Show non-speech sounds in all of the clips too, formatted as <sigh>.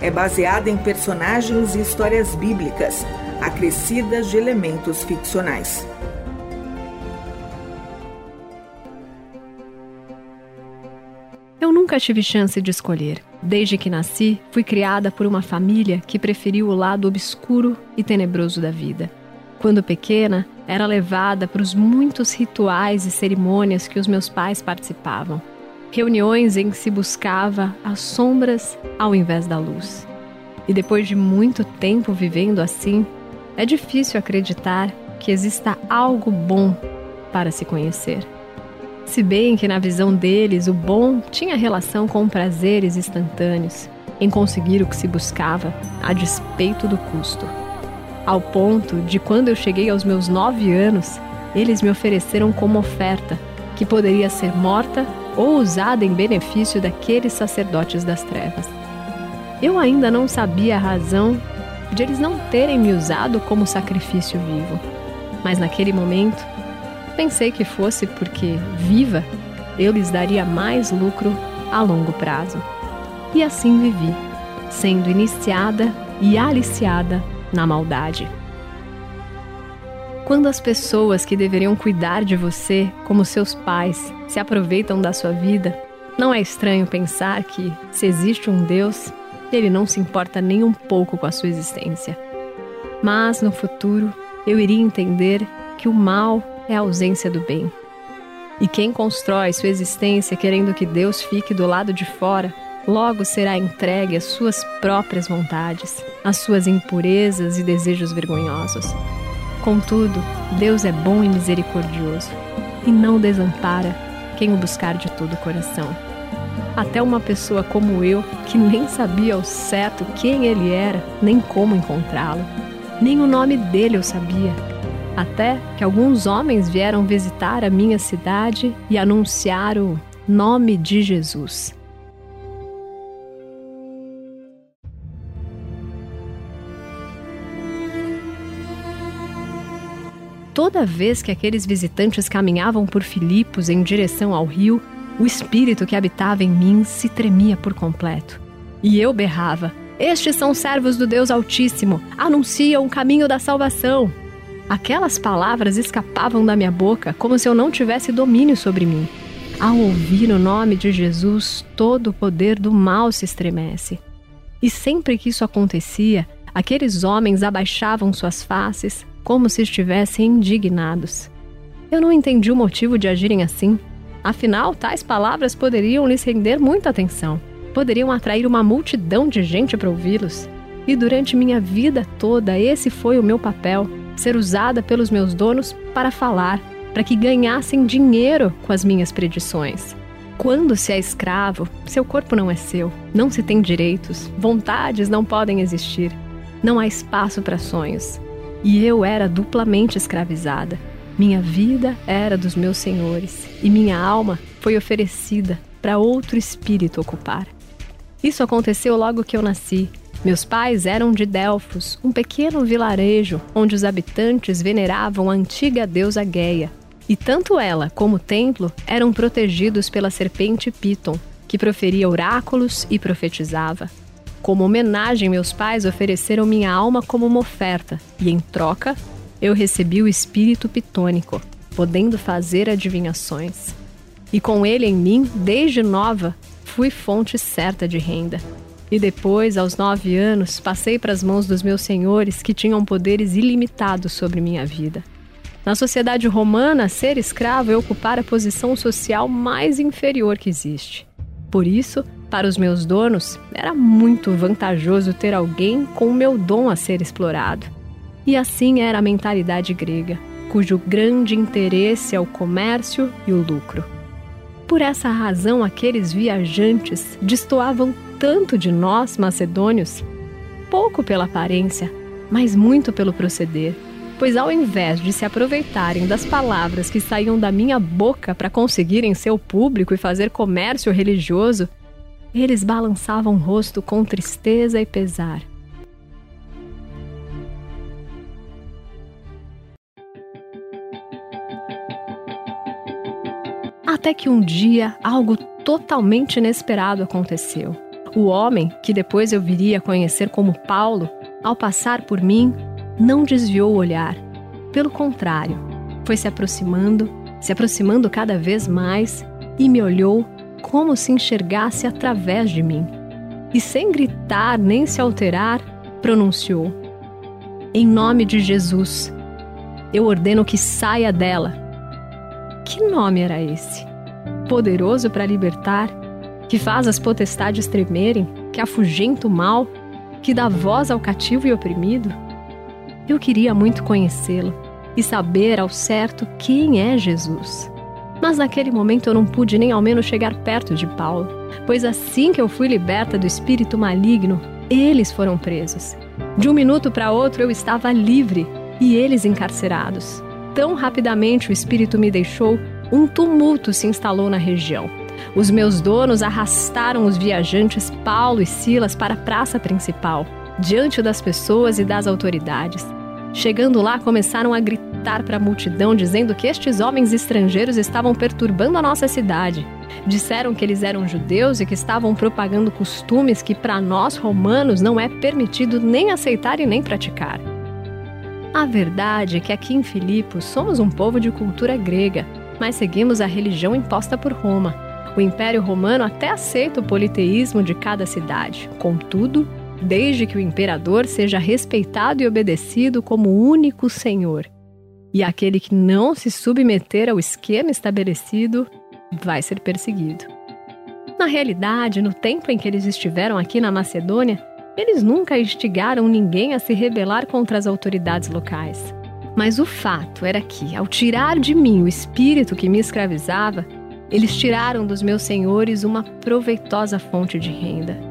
é baseada em personagens e histórias bíblicas, acrescidas de elementos ficcionais. Eu nunca tive chance de escolher. Desde que nasci, fui criada por uma família que preferiu o lado obscuro e tenebroso da vida. Quando pequena, era levada para os muitos rituais e cerimônias que os meus pais participavam. Reuniões em que se buscava as sombras ao invés da luz. E depois de muito tempo vivendo assim, é difícil acreditar que exista algo bom para se conhecer. Se bem que, na visão deles, o bom tinha relação com prazeres instantâneos, em conseguir o que se buscava, a despeito do custo. Ao ponto de, quando eu cheguei aos meus nove anos, eles me ofereceram como oferta que poderia ser morta ou usada em benefício daqueles sacerdotes das trevas. Eu ainda não sabia a razão de eles não terem me usado como sacrifício vivo, mas naquele momento pensei que fosse porque, viva, eu lhes daria mais lucro a longo prazo. E assim vivi, sendo iniciada e aliciada na maldade. Quando as pessoas que deveriam cuidar de você, como seus pais, se aproveitam da sua vida, não é estranho pensar que, se existe um Deus, ele não se importa nem um pouco com a sua existência. Mas no futuro, eu iria entender que o mal é a ausência do bem. E quem constrói sua existência querendo que Deus fique do lado de fora, logo será entregue às suas próprias vontades, às suas impurezas e desejos vergonhosos. Contudo, Deus é bom e misericordioso e não desampara quem o buscar de todo o coração. Até uma pessoa como eu, que nem sabia ao certo quem ele era, nem como encontrá-lo, nem o nome dele eu sabia, até que alguns homens vieram visitar a minha cidade e anunciar o nome de Jesus. Toda vez que aqueles visitantes caminhavam por Filipos em direção ao rio, o espírito que habitava em mim se tremia por completo. E eu berrava: Estes são servos do Deus Altíssimo, anunciam o caminho da salvação. Aquelas palavras escapavam da minha boca como se eu não tivesse domínio sobre mim. Ao ouvir o nome de Jesus, todo o poder do mal se estremece. E sempre que isso acontecia, aqueles homens abaixavam suas faces como se estivessem indignados. Eu não entendi o motivo de agirem assim. Afinal, tais palavras poderiam lhes render muita atenção, poderiam atrair uma multidão de gente para ouvi-los. E durante minha vida toda, esse foi o meu papel ser usada pelos meus donos para falar, para que ganhassem dinheiro com as minhas predições. Quando se é escravo, seu corpo não é seu, não se tem direitos, vontades não podem existir, não há espaço para sonhos. E eu era duplamente escravizada. Minha vida era dos meus senhores e minha alma foi oferecida para outro espírito ocupar. Isso aconteceu logo que eu nasci, meus pais eram de Delfos, um pequeno vilarejo onde os habitantes veneravam a antiga deusa Gaia. E tanto ela como o templo eram protegidos pela serpente Piton, que proferia oráculos e profetizava. Como homenagem, meus pais ofereceram minha alma como uma oferta, e em troca, eu recebi o espírito pitônico, podendo fazer adivinhações. E com ele em mim, desde nova, fui fonte certa de renda. E depois, aos nove anos, passei para as mãos dos meus senhores que tinham poderes ilimitados sobre minha vida. Na sociedade romana, ser escravo é ocupar a posição social mais inferior que existe. Por isso, para os meus donos, era muito vantajoso ter alguém com o meu dom a ser explorado. E assim era a mentalidade grega, cujo grande interesse é o comércio e o lucro. Por essa razão, aqueles viajantes destoavam tanto de nós, macedônios. pouco pela aparência, mas muito pelo proceder. Pois ao invés de se aproveitarem das palavras que saíam da minha boca para conseguirem seu público e fazer comércio religioso, eles balançavam o rosto com tristeza e pesar. Até que um dia algo totalmente inesperado aconteceu. O homem, que depois eu viria a conhecer como Paulo, ao passar por mim, não desviou o olhar. Pelo contrário, foi se aproximando, se aproximando cada vez mais e me olhou como se enxergasse através de mim. E sem gritar nem se alterar, pronunciou: Em nome de Jesus, eu ordeno que saia dela. Que nome era esse? Poderoso para libertar, que faz as potestades tremerem, que afugenta o mal, que dá voz ao cativo e oprimido? Eu queria muito conhecê-lo e saber ao certo quem é Jesus. Mas naquele momento eu não pude nem ao menos chegar perto de Paulo, pois assim que eu fui liberta do espírito maligno, eles foram presos. De um minuto para outro eu estava livre e eles encarcerados. Tão rapidamente o espírito me deixou, um tumulto se instalou na região. Os meus donos arrastaram os viajantes Paulo e Silas para a praça principal, diante das pessoas e das autoridades. Chegando lá, começaram a gritar para a multidão, dizendo que estes homens estrangeiros estavam perturbando a nossa cidade. Disseram que eles eram judeus e que estavam propagando costumes que para nós romanos não é permitido nem aceitar e nem praticar. A verdade é que aqui em Filipos somos um povo de cultura grega, mas seguimos a religião imposta por Roma. O Império Romano até aceita o politeísmo de cada cidade. Contudo, desde que o imperador seja respeitado e obedecido como único senhor. E aquele que não se submeter ao esquema estabelecido vai ser perseguido. Na realidade, no tempo em que eles estiveram aqui na Macedônia, eles nunca instigaram ninguém a se rebelar contra as autoridades locais. Mas o fato era que, ao tirar de mim o espírito que me escravizava, eles tiraram dos meus senhores uma proveitosa fonte de renda.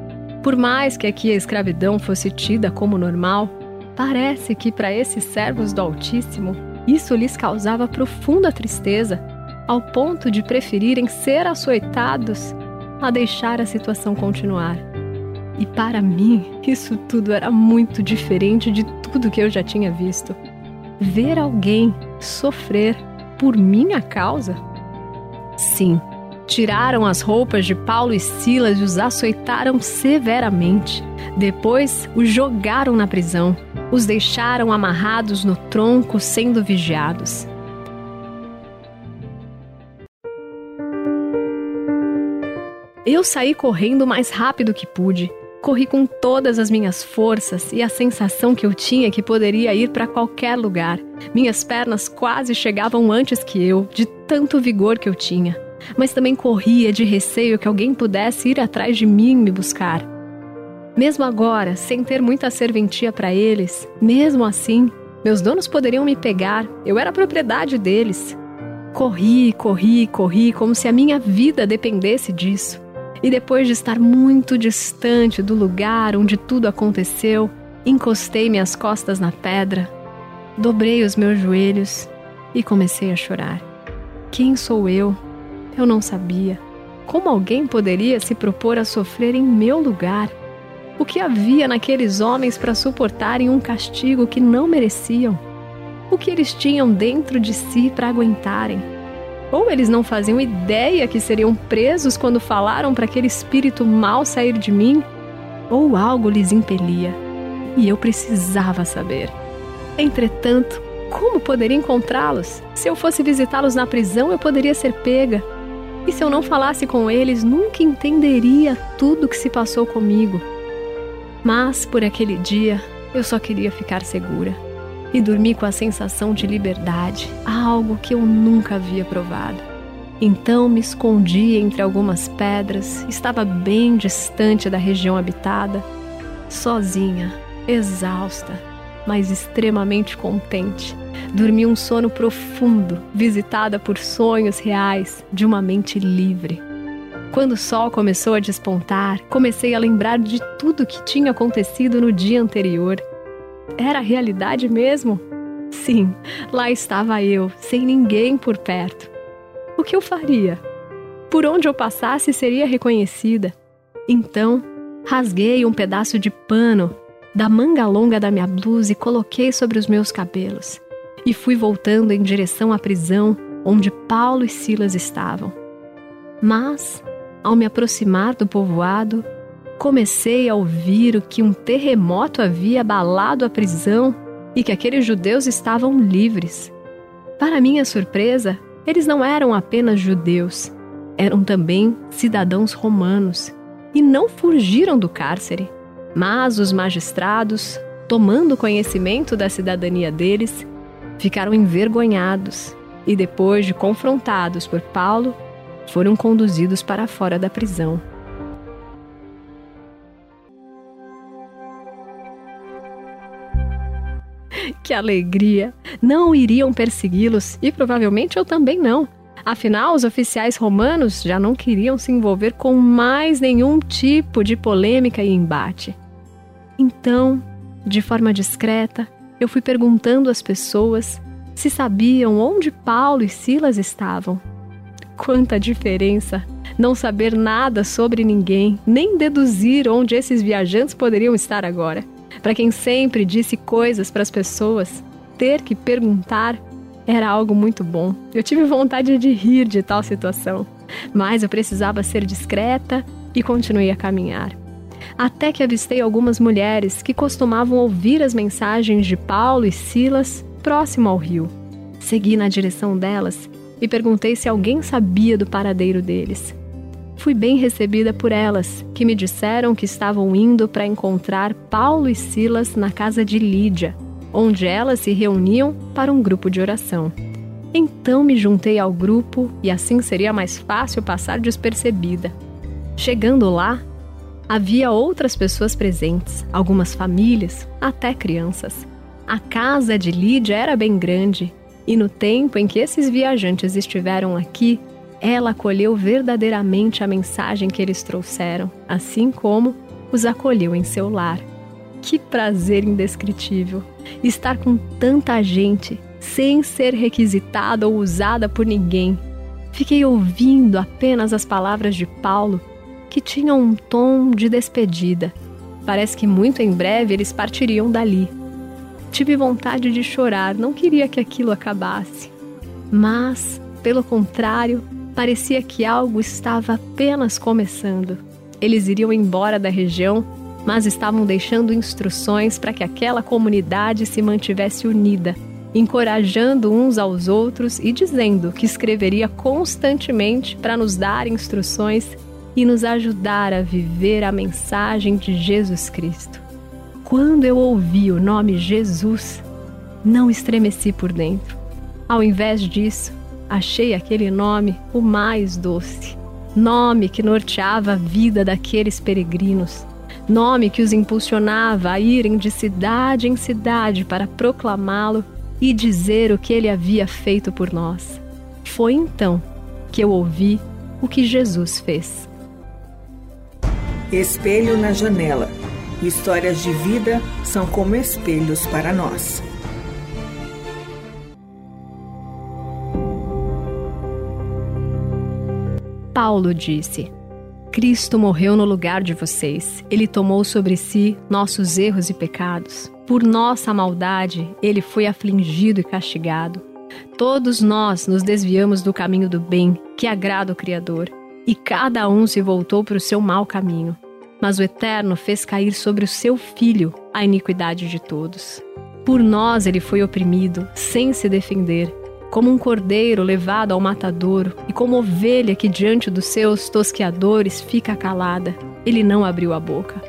Por mais que aqui a escravidão fosse tida como normal, parece que para esses servos do Altíssimo isso lhes causava profunda tristeza, ao ponto de preferirem ser açoitados a deixar a situação continuar. E para mim, isso tudo era muito diferente de tudo que eu já tinha visto. Ver alguém sofrer por minha causa? Sim, Tiraram as roupas de Paulo e Silas e os açoitaram severamente. Depois os jogaram na prisão, os deixaram amarrados no tronco, sendo vigiados. Eu saí correndo o mais rápido que pude. Corri com todas as minhas forças e a sensação que eu tinha que poderia ir para qualquer lugar. Minhas pernas quase chegavam antes que eu, de tanto vigor que eu tinha mas também corria de receio que alguém pudesse ir atrás de mim me buscar. Mesmo agora, sem ter muita serventia para eles, mesmo assim, meus donos poderiam me pegar, eu era propriedade deles. Corri, corri, corri, como se a minha vida dependesse disso. E depois de estar muito distante do lugar onde tudo aconteceu, encostei minhas costas na pedra, dobrei os meus joelhos e comecei a chorar. Quem sou eu eu não sabia. Como alguém poderia se propor a sofrer em meu lugar? O que havia naqueles homens para suportarem um castigo que não mereciam? O que eles tinham dentro de si para aguentarem? Ou eles não faziam ideia que seriam presos quando falaram para aquele espírito mal sair de mim? Ou algo lhes impelia? E eu precisava saber. Entretanto, como poderia encontrá-los? Se eu fosse visitá-los na prisão, eu poderia ser pega. E se eu não falasse com eles, nunca entenderia tudo que se passou comigo. Mas por aquele dia, eu só queria ficar segura e dormir com a sensação de liberdade, algo que eu nunca havia provado. Então me escondi entre algumas pedras, estava bem distante da região habitada, sozinha, exausta, mas extremamente contente Dormi um sono profundo, visitada por sonhos reais de uma mente livre. Quando o sol começou a despontar, comecei a lembrar de tudo que tinha acontecido no dia anterior. Era realidade mesmo? Sim, lá estava eu, sem ninguém por perto. O que eu faria? Por onde eu passasse seria reconhecida. Então, rasguei um pedaço de pano da manga longa da minha blusa e coloquei sobre os meus cabelos. E fui voltando em direção à prisão onde Paulo e Silas estavam. Mas, ao me aproximar do povoado, comecei a ouvir o que um terremoto havia abalado a prisão e que aqueles judeus estavam livres. Para minha surpresa, eles não eram apenas judeus, eram também cidadãos romanos e não fugiram do cárcere. Mas os magistrados, tomando conhecimento da cidadania deles, ficaram envergonhados e, depois de confrontados por Paulo, foram conduzidos para fora da prisão. <laughs> Que alegria! Não iriam persegui-los e provavelmente eu também não. Afinal, os oficiais romanos já não queriam se envolver com mais nenhum tipo de polêmica e embate. Então, de forma discreta, eu fui perguntando às pessoas se sabiam onde Paulo e Silas estavam. Quanta diferença! Não saber nada sobre ninguém, nem deduzir onde esses viajantes poderiam estar agora. Para quem sempre disse coisas para as pessoas, ter que perguntar era algo muito bom. Eu tive vontade de rir de tal situação, mas eu precisava ser discreta e continuei a caminhar até que avistei algumas mulheres que costumavam ouvir as mensagens de Paulo e Silas próximo ao rio. Segui na direção delas e perguntei se alguém sabia do paradeiro deles. Fui bem recebida por elas, que me disseram que estavam indo para encontrar Paulo e Silas na casa de Lídia, onde elas se reuniam para um grupo de oração. Então me juntei ao grupo e assim seria mais fácil passar despercebida. Chegando lá, Havia outras pessoas presentes, algumas famílias, até crianças. A casa de Lídia era bem grande, e no tempo em que esses viajantes estiveram aqui, ela acolheu verdadeiramente a mensagem que eles trouxeram, assim como os acolheu em seu lar. Que prazer indescritível! Estar com tanta gente, sem ser requisitada ou usada por ninguém. Fiquei ouvindo apenas as palavras de Paulo que tinham um tom de despedida. Parece que muito em breve eles partiriam dali. Tive vontade de chorar, não queria que aquilo acabasse. Mas, pelo contrário, parecia que algo estava apenas começando. Eles iriam embora da região, mas estavam deixando instruções para que aquela comunidade se mantivesse unida, encorajando uns aos outros e dizendo que escreveria constantemente para nos dar instruções e nos ajudar a viver a mensagem de Jesus Cristo. Quando eu ouvi o nome Jesus, não estremeci por dentro. Ao invés disso, achei aquele nome o mais doce. Nome que norteava a vida daqueles peregrinos. Nome que os impulsionava a irem de cidade em cidade para proclamá-lo e dizer o que ele havia feito por nós. Foi então que eu ouvi o que Jesus fez. Espelho na janela. Histórias de vida são como espelhos para nós. Paulo disse: Cristo morreu no lugar de vocês. Ele tomou sobre si nossos erros e pecados. Por nossa maldade, ele foi afligido e castigado. Todos nós nos desviamos do caminho do bem, que agrada o Criador e cada um se voltou para o seu mau caminho. Mas o Eterno fez cair sobre o seu filho a iniquidade de todos. Por nós ele foi oprimido, sem se defender, como um cordeiro levado ao matadouro, e como ovelha que diante dos seus tosqueadores fica calada, ele não abriu a boca.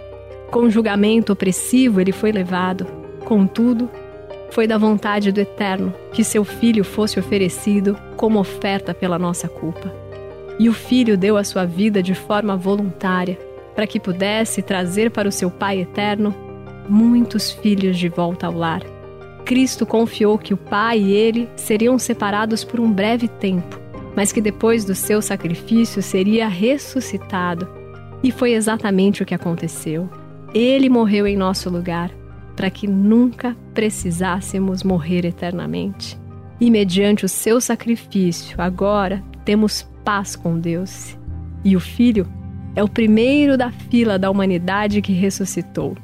Com julgamento opressivo ele foi levado, contudo, foi da vontade do Eterno que seu filho fosse oferecido como oferta pela nossa culpa. E o filho deu a sua vida de forma voluntária, para que pudesse trazer para o seu Pai eterno muitos filhos de volta ao lar. Cristo confiou que o Pai e ele seriam separados por um breve tempo, mas que depois do seu sacrifício seria ressuscitado. E foi exatamente o que aconteceu. Ele morreu em nosso lugar, para que nunca precisássemos morrer eternamente. E mediante o seu sacrifício, agora temos paz com Deus. E o Filho é o primeiro da fila da humanidade que ressuscitou.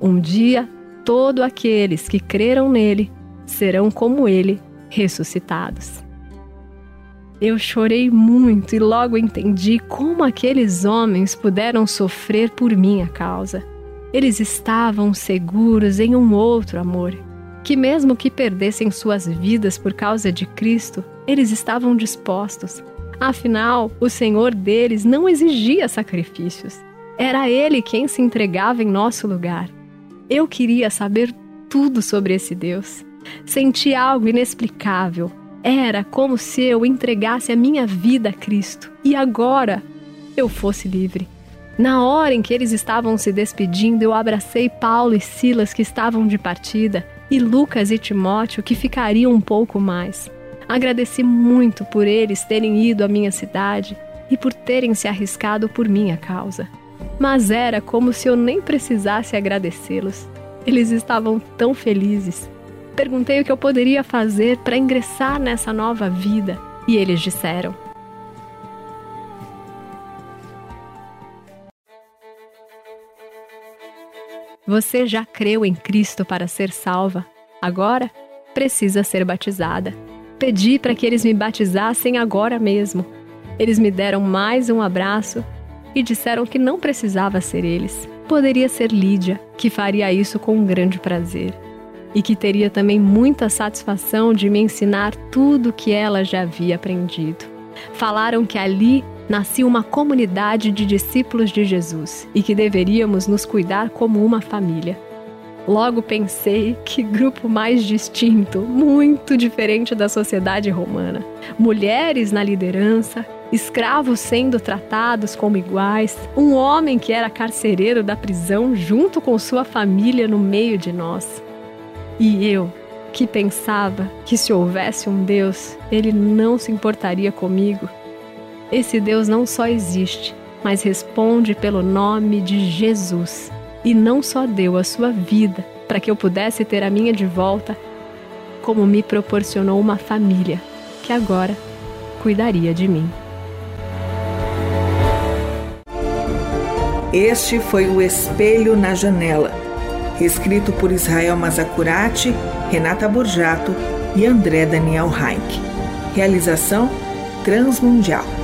Um dia, todos aqueles que creram nele serão como ele, ressuscitados. Eu chorei muito e logo entendi como aqueles homens puderam sofrer por minha causa. Eles estavam seguros em um outro amor, que, mesmo que perdessem suas vidas por causa de Cristo, eles estavam dispostos. Afinal, o Senhor deles não exigia sacrifícios. Era Ele quem se entregava em nosso lugar. Eu queria saber tudo sobre esse Deus. Senti algo inexplicável era como se eu entregasse a minha vida a Cristo e agora eu fosse livre. Na hora em que eles estavam se despedindo, eu abracei Paulo e Silas, que estavam de partida, e Lucas e Timóteo, que ficariam um pouco mais. Agradeci muito por eles terem ido à minha cidade e por terem se arriscado por minha causa. Mas era como se eu nem precisasse agradecê-los. Eles estavam tão felizes Perguntei o que eu poderia fazer para ingressar nessa nova vida e eles disseram: Você já creu em Cristo para ser salva? Agora precisa ser batizada. Pedi para que eles me batizassem agora mesmo. Eles me deram mais um abraço e disseram que não precisava ser eles. Poderia ser Lídia, que faria isso com grande prazer e que teria também muita satisfação de me ensinar tudo o que ela já havia aprendido. Falaram que ali nascia uma comunidade de discípulos de Jesus e que deveríamos nos cuidar como uma família. Logo pensei que grupo mais distinto, muito diferente da sociedade romana. Mulheres na liderança, escravos sendo tratados como iguais, um homem que era carcereiro da prisão junto com sua família no meio de nós. E eu, que pensava que se houvesse um Deus, ele não se importaria comigo. Esse Deus não só existe, mas responde pelo nome de Jesus. E não só deu a sua vida para que eu pudesse ter a minha de volta, como me proporcionou uma família que agora cuidaria de mim. Este foi o Espelho na Janela escrito por Israel Mazacurati, Renata Borjato e André Daniel Heinck. Realização Transmundial.